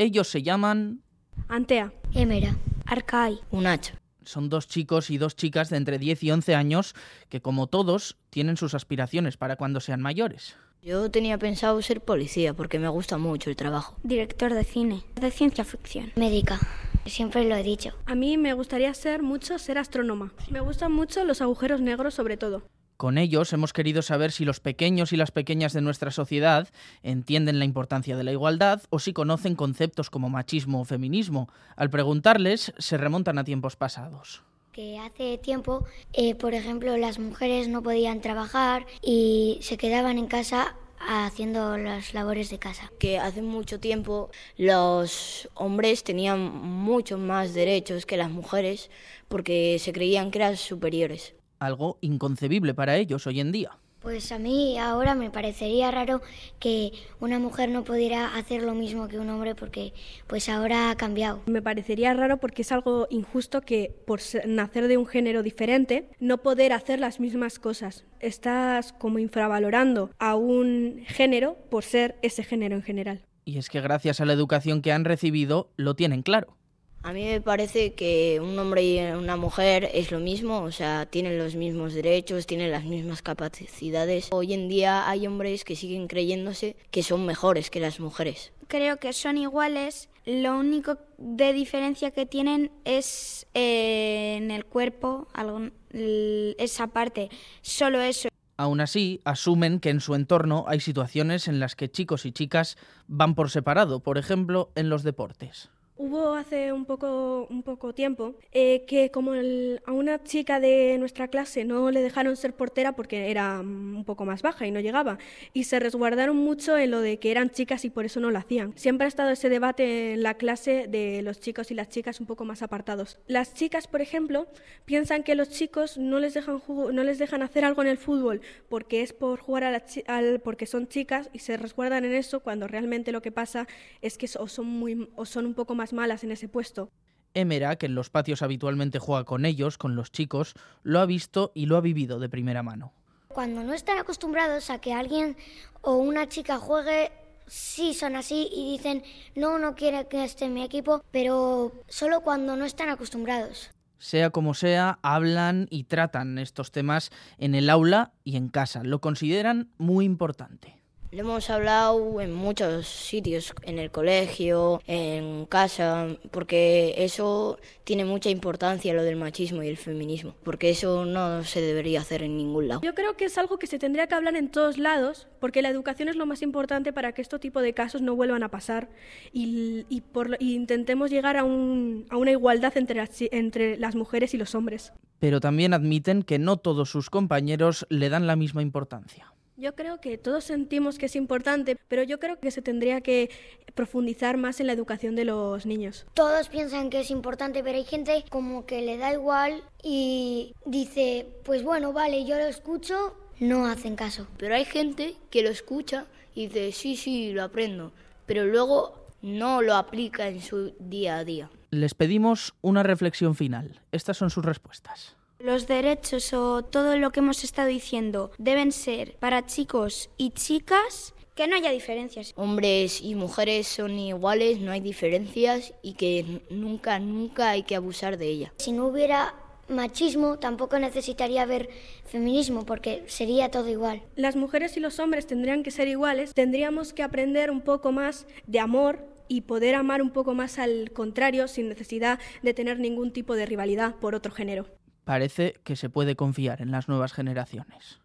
Ellos se llaman... Antea. Emera. Arcai. Unach. Son dos chicos y dos chicas de entre 10 y 11 años que, como todos, tienen sus aspiraciones para cuando sean mayores. Yo tenía pensado ser policía porque me gusta mucho el trabajo. Director de cine. De ciencia ficción. Médica. Siempre lo he dicho. A mí me gustaría ser mucho ser astrónoma. Me gustan mucho los agujeros negros sobre todo. Con ellos hemos querido saber si los pequeños y las pequeñas de nuestra sociedad entienden la importancia de la igualdad o si conocen conceptos como machismo o feminismo. Al preguntarles, se remontan a tiempos pasados. Que hace tiempo, eh, por ejemplo, las mujeres no podían trabajar y se quedaban en casa haciendo las labores de casa. Que hace mucho tiempo los hombres tenían muchos más derechos que las mujeres porque se creían que eran superiores algo inconcebible para ellos hoy en día. Pues a mí ahora me parecería raro que una mujer no pudiera hacer lo mismo que un hombre porque pues ahora ha cambiado. Me parecería raro porque es algo injusto que por nacer de un género diferente no poder hacer las mismas cosas. Estás como infravalorando a un género por ser ese género en general. Y es que gracias a la educación que han recibido lo tienen claro. A mí me parece que un hombre y una mujer es lo mismo, o sea, tienen los mismos derechos, tienen las mismas capacidades. Hoy en día hay hombres que siguen creyéndose que son mejores que las mujeres. Creo que son iguales, lo único de diferencia que tienen es eh, en el cuerpo, esa parte, solo eso. Aún así, asumen que en su entorno hay situaciones en las que chicos y chicas van por separado, por ejemplo, en los deportes. Hubo hace un poco, un poco tiempo eh, que como a una chica de nuestra clase no le dejaron ser portera porque era un poco más baja y no llegaba y se resguardaron mucho en lo de que eran chicas y por eso no lo hacían. Siempre ha estado ese debate en la clase de los chicos y las chicas un poco más apartados. Las chicas, por ejemplo, piensan que los chicos no les dejan, no les dejan hacer algo en el fútbol porque es por jugar a la al, porque son chicas y se resguardan en eso cuando realmente lo que pasa es que o son, muy, o son un poco más malas en ese puesto. Emera, que en los patios habitualmente juega con ellos, con los chicos, lo ha visto y lo ha vivido de primera mano. Cuando no están acostumbrados a que alguien o una chica juegue, sí son así y dicen, no, no quiero que esté en mi equipo, pero solo cuando no están acostumbrados. Sea como sea, hablan y tratan estos temas en el aula y en casa. Lo consideran muy importante. Le hemos hablado en muchos sitios, en el colegio, en casa, porque eso tiene mucha importancia, lo del machismo y el feminismo, porque eso no se debería hacer en ningún lado. Yo creo que es algo que se tendría que hablar en todos lados, porque la educación es lo más importante para que este tipo de casos no vuelvan a pasar y, intentemos llegar a, a, una igualdad entre entre las mujeres y los hombres. Pero también admiten que no todos sus compañeros le dan la misma importancia. Yo creo que todos sentimos que es importante, pero yo creo que se tendría que profundizar más en la educación de los niños. Todos piensan que es importante, pero hay gente como que le da igual y dice, pues bueno, vale, yo lo escucho, no hacen caso. Pero hay gente que lo escucha y dice, sí, sí, lo aprendo, pero luego no lo aplica en su día a día. Les pedimos una reflexión final. Estas son sus respuestas. Los derechos o todo lo que hemos estado diciendo deben ser para chicos y chicas que no haya diferencias. Hombres y mujeres son iguales, no hay diferencias y que nunca, nunca hay que abusar de ella. Si no hubiera machismo, tampoco necesitaría haber feminismo porque sería todo igual. Las mujeres y los hombres tendrían que ser iguales, tendríamos que aprender un poco más de amor y poder amar un poco más al contrario sin necesidad de tener ningún tipo de rivalidad por otro género parece que se puede confiar en las nuevas generaciones.